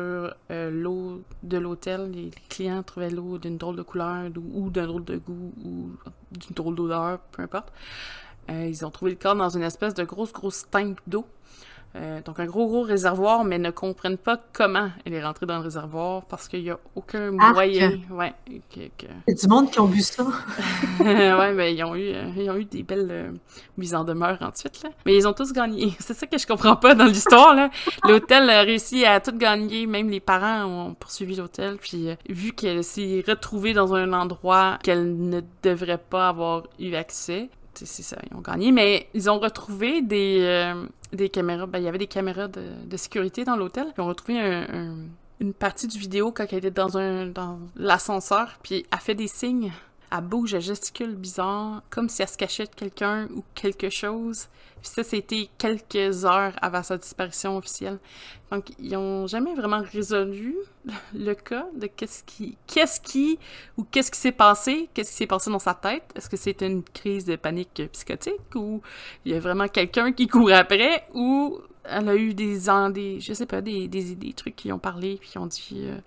euh, l'eau de l'hôtel. Les, clients trouvaient l'eau d'une drôle de couleur ou, d'un drôle de goût ou d'une drôle d'odeur, peu importe. Euh, ils ont trouvé le corps dans une espèce de grosse, grosse tank d'eau. Euh, donc un gros gros réservoir, mais ne comprennent pas comment elle est rentrée dans le réservoir parce qu'il n'y a aucun moyen. Ouais, que, Il y a du monde qui ont vu ça. ouais, ben ils ont eu, euh, ils ont eu des belles euh, mises en demeure ensuite là. Mais ils ont tous gagné. C'est ça que je comprends pas dans l'histoire là. L'hôtel a réussi à tout gagner, même les parents ont poursuivi l'hôtel. Puis vu qu'elle s'est retrouvée dans un endroit qu'elle ne devrait pas avoir eu accès, c'est ça, ils ont gagné. Mais ils ont retrouvé des, euh, des caméras. Ben, il y avait des caméras de, sécurité dans l'hôtel. Ils ont retrouvé une partie du vidéo quand elle était dans, un, dans l'ascenseur, puis elle fait des signes. Elle bouge, elle gesticule bizarre, comme si elle se cachait de quelqu'un ou quelque chose. Puis ça, c'était quelques heures avant sa disparition officielle. Donc, ils n'ont jamais vraiment résolu le cas de qu'est-ce qui, qu'est-ce qui, ou qu'est-ce qui s'est passé, qu'est-ce qui s'est passé dans sa tête. Est-ce que c'était une crise de panique psychotique ou il y a vraiment quelqu'un qui court après ou elle a eu des, des je sais pas, des, des, des trucs qui ont parlé puis qui ont dit. Euh,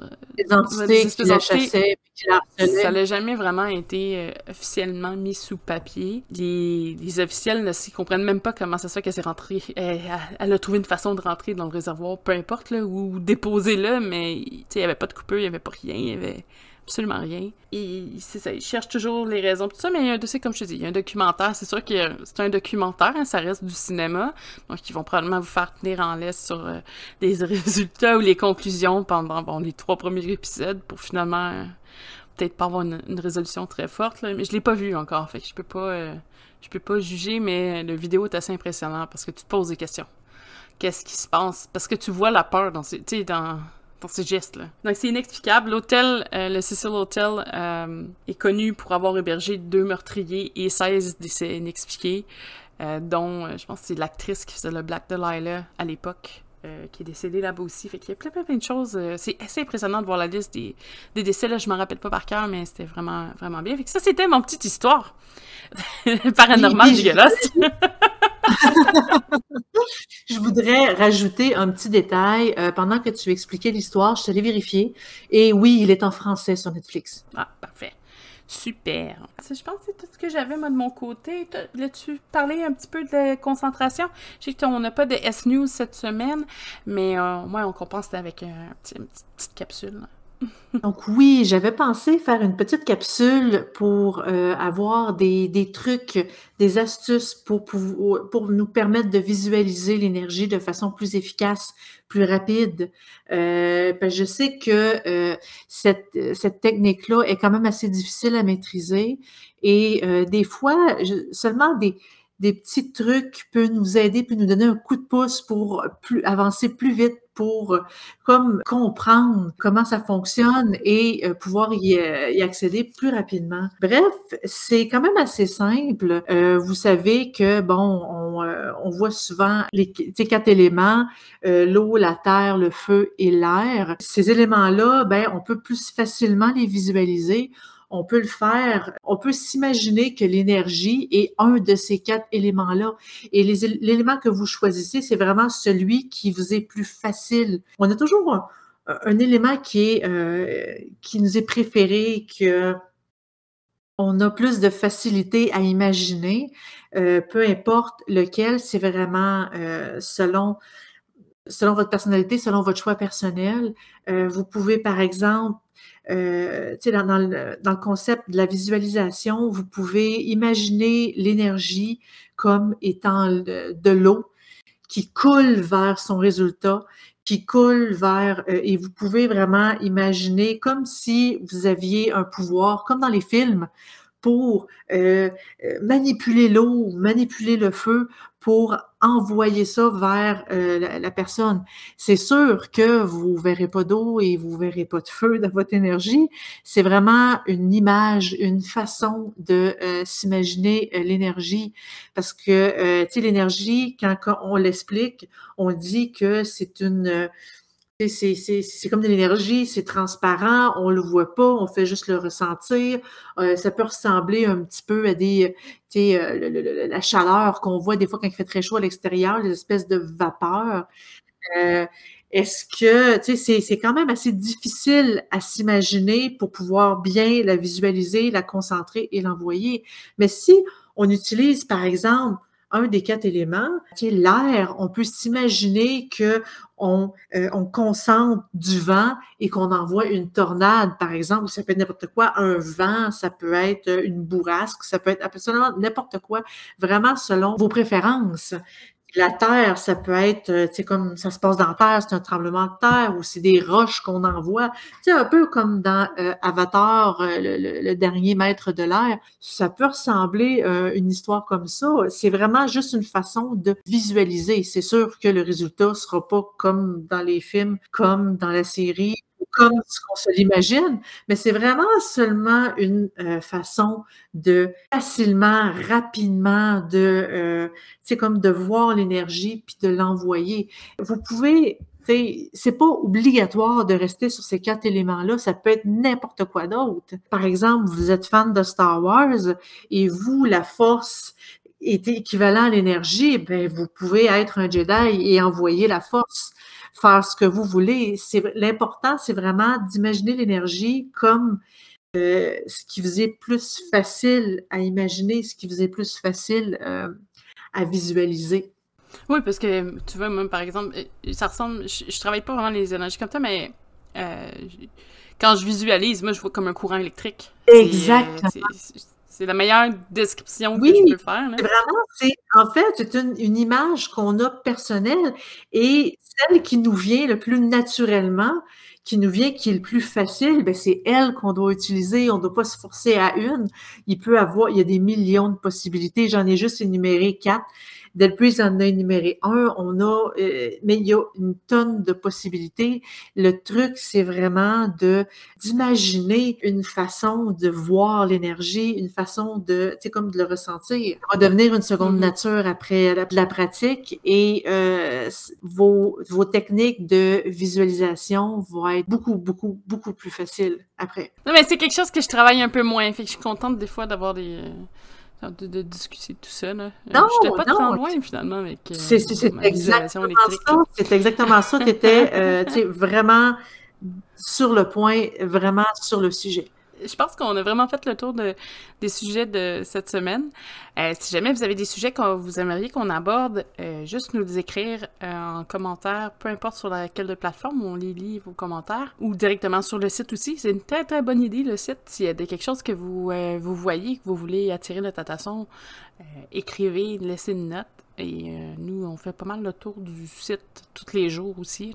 euh des entités qui la chassaient puis qui Ça n'a jamais vraiment été euh, officiellement mis sous papier. Les, les officiels ne s'y comprennent même pas comment ça se fait qu'elle s'est rentrée. Elle, elle, a trouvé une façon de rentrer dans le réservoir, peu importe, là, ou déposer là, mais il n'y avait pas de coupure, il n'y avait pas rien, il y avait absolument rien. Et c'est ça, ils cherchent toujours les raisons, tout ça, mais il y a un dossier, comme je te dis, il y a un documentaire, c'est sûr que c'est un documentaire, hein, ça reste du cinéma, donc ils vont probablement vous faire tenir en laisse sur euh, les résultats ou les conclusions pendant les trois premiers épisodes pour finalement euh, peut-être pas avoir une, résolution très forte, mais je l'ai pas vu encore, fait je peux pas, euh, je peux pas juger, mais le vidéo est assez impressionnant parce que tu te poses des questions. Qu'est-ce qui se passe? Parce que tu vois la peur dans dans ces gestes-là. Donc c'est inexplicable. L'hôtel, euh, le Cecil Hotel, euh, est connu pour avoir hébergé deux meurtriers et 16 décès inexpliqués, euh, dont je pense c'est l'actrice qui faisait le Black Delilah à l'époque. Qui est décédée là-bas aussi. Fait qu'il y a plein, plein, plein de choses. c'est assez impressionnant de voir la liste des, des décès. Là, je m'en rappelle pas par cœur, mais c'était vraiment, vraiment bien. Fait que ça, c'était mon petite histoire paranormale dégueulasse. je voudrais rajouter un petit détail. Euh, pendant que tu expliquais l'histoire, je suis allée vérifier. Et oui, il est en français sur Netflix. Ah, parfait. Super. Je pense que c'est tout ce que j'avais, moi, de mon côté. Voulais-tu parler un petit peu de concentration? Je sais qu'on n'a pas de S-News cette semaine, mais euh, moi, on compense avec une petite capsule. Donc oui, j'avais pensé faire une petite capsule pour euh, avoir des, trucs, des astuces pour, pour, nous permettre de visualiser l'énergie de façon plus efficace, plus rapide. Euh, je sais que euh, cette, technique-là est quand même assez difficile à maîtriser et des fois, seulement des, petits trucs peuvent nous aider, puis nous donner un coup de pouce pour avancer plus vite, pour comme comprendre comment ça fonctionne et euh, pouvoir y, y, accéder plus rapidement. Bref, c'est quand même assez simple. Euh, vous savez que bon, on, on voit souvent les, les quatre éléments l'eau, la terre, le feu et l'air. Ces éléments-là, ben, on peut plus facilement les visualiser on peut le faire. On peut s'imaginer que l'énergie est un de ces quatre éléments-là. Et l'élément que vous choisissez, c'est vraiment celui qui vous est plus facile. On a toujours un, élément euh, qui nous est préféré, que on a plus de facilité à imaginer, euh, peu importe lequel, c'est vraiment euh, selon selon votre personnalité, selon votre choix personnel. vous pouvez, par exemple, euh, dans, dans, le, concept de la visualisation, vous pouvez imaginer l'énergie comme étant de l'eau qui coule vers son résultat, qui coule vers, euh, et vous pouvez vraiment imaginer comme si vous aviez un pouvoir, comme dans les films, pour euh, euh, manipuler l'eau, manipuler le feu, pour envoyer ça vers euh, la, personne. C'est sûr que vous verrez pas d'eau et vous verrez pas de feu dans votre énergie. C'est vraiment une image, une façon de s'imaginer l'énergie. Parce que, tu sais, l'énergie, quand, quand on l'explique, on dit que c'est une c'est comme de l'énergie, c'est transparent, on le voit pas, on fait juste le ressentir. Euh, ça peut ressembler un petit peu à des, euh, la chaleur qu'on voit des fois quand il fait très chaud à l'extérieur, les espèces de vapeurs. Euh, est-ce que, tu sais, c'est quand même assez difficile à s'imaginer pour pouvoir bien la visualiser, la concentrer et l'envoyer. Mais si on utilise, par exemple, un des quatre éléments, qui l'air, on peut s'imaginer que on, euh, on, concentre du vent et qu'on envoie une tornade, par exemple, ça peut être n'importe quoi, un vent, ça peut être une bourrasque, ça peut être absolument n'importe quoi, vraiment selon vos préférences. La terre, ça peut être, euh, tu sais, comme ça se passe dans la terre, c'est un tremblement de terre ou c'est des roches qu'on envoie. Tu sais, un peu comme dans euh, Avatar, euh, le, dernier maître de l'air. Ça peut ressembler à une histoire comme ça. C'est vraiment juste une façon de visualiser. C'est sûr que le résultat sera pas comme dans les films, comme dans la série comme ce qu'on se l'imagine, mais c'est vraiment seulement une euh, façon de facilement, rapidement, de, euh, c'est comme de voir l'énergie puis de l'envoyer. Vous pouvez c'est pas obligatoire de rester sur ces quatre éléments-là, ça peut être n'importe quoi d'autre. Par exemple, vous êtes fan de Star Wars et vous, la force est équivalent à l'énergie, ben vous pouvez être un Jedi et envoyer la force faire ce que vous voulez. C'est l'important, c'est vraiment d'imaginer l'énergie comme euh, ce qui vous est plus facile à imaginer, ce qui vous est plus facile euh, à visualiser. Oui, parce que tu vois, moi, par exemple, euh, ça ressemble. Je, je travaille pas vraiment les énergies comme ça, mais quand je visualise, moi, je vois comme un courant électrique. Exactement. C'est la meilleure description que je peux faire. Vraiment, c'est en fait c'est une, une, image qu'on a personnelle et celle qui nous vient le plus naturellement, qui nous vient, qui est le plus facile, ben c'est elle qu'on doit utiliser. On ne doit pas se forcer à une. Il peut avoir, il y a des millions de possibilités. J'en ai juste énuméré quatre. Delpuis en a énuméré un, on a, euh, mais il y a une tonne de possibilités. Le truc, c'est vraiment de d'imaginer une façon de voir l'énergie, une façon de, tu sais, comme de le ressentir. Ça va devenir une seconde mm-hmm. nature après la, la pratique et euh, vos, vos techniques de visualisation vont être beaucoup, beaucoup, beaucoup plus faciles après. Non, mais c'est quelque chose que je travaille un peu moins. Fait que je suis contente des fois d'avoir des de, de, discuter tout ça. Là. Euh, non, J'étais pas trop loin finalement avec euh, c'est, exactement ça. C'est exactement ça. Tu étais euh, vraiment sur le point, vraiment sur le sujet je pense qu'on a vraiment fait le tour de, des sujets de cette semaine. Euh, si jamais vous avez des sujets que vous aimeriez qu'on aborde, euh, juste nous écrire euh, en commentaire, peu importe sur laquelle de plateforme, on les lit vos commentaires, ou directement sur le site aussi. C'est une très très bonne idée le site. S'il y a quelque chose que vous, vous voyez, que vous voulez attirer notre attention, écrivez, laissez une note. Et nous, on fait pas mal le tour du site tous les jours aussi.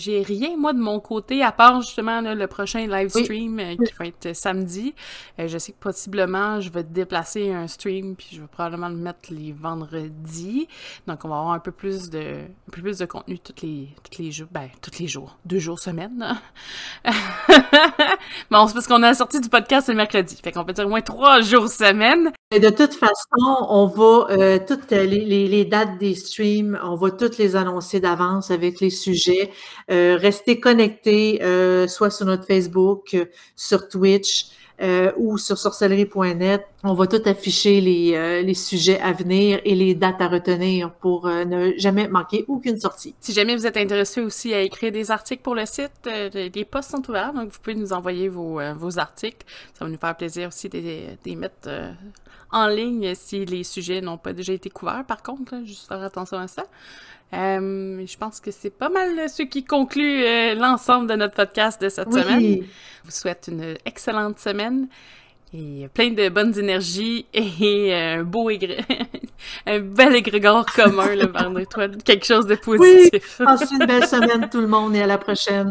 J'ai rien, moi, de mon côté, à part justement le prochain live stream euh, qui va être samedi. Euh, je sais que possiblement, je vais déplacer un stream, puis je vais probablement le mettre les vendredis. Donc, on va avoir un peu plus de, un peu plus de contenu tous les, tous les jours. Ben, tous les jours. Deux jours semaine. bon, c'est parce qu'on a sorti du podcast le mercredi. Fait qu'on peut dire au moins trois jours semaine. Et de toute façon, on va, euh, toutes les, les, les, dates des streams, on va toutes les annoncer d'avance avec les sujets. Euh, restez connectés, euh, soit sur notre Facebook, sur Twitch. Euh, ou sur sorcellerie.net. On va tout afficher les, euh, les, sujets à venir et les dates à retenir pour euh, ne jamais manquer aucune sortie. Si jamais vous êtes intéressé aussi à écrire des articles pour le site, les postes sont ouverts, donc vous pouvez nous envoyer vos, vos articles. Ça va nous faire plaisir aussi de les mettre en ligne si les sujets n'ont pas déjà été couverts, par contre, juste faire attention à ça. Euh, je pense que c'est pas mal ce qui conclut euh, l'ensemble de notre podcast de cette semaine. Je vous souhaite une excellente semaine et plein de bonnes énergies et un beau un bel égrégore commun là, vers toi, quelque chose de positif. Oui, passez une belle semaine tout le monde et à la prochaine.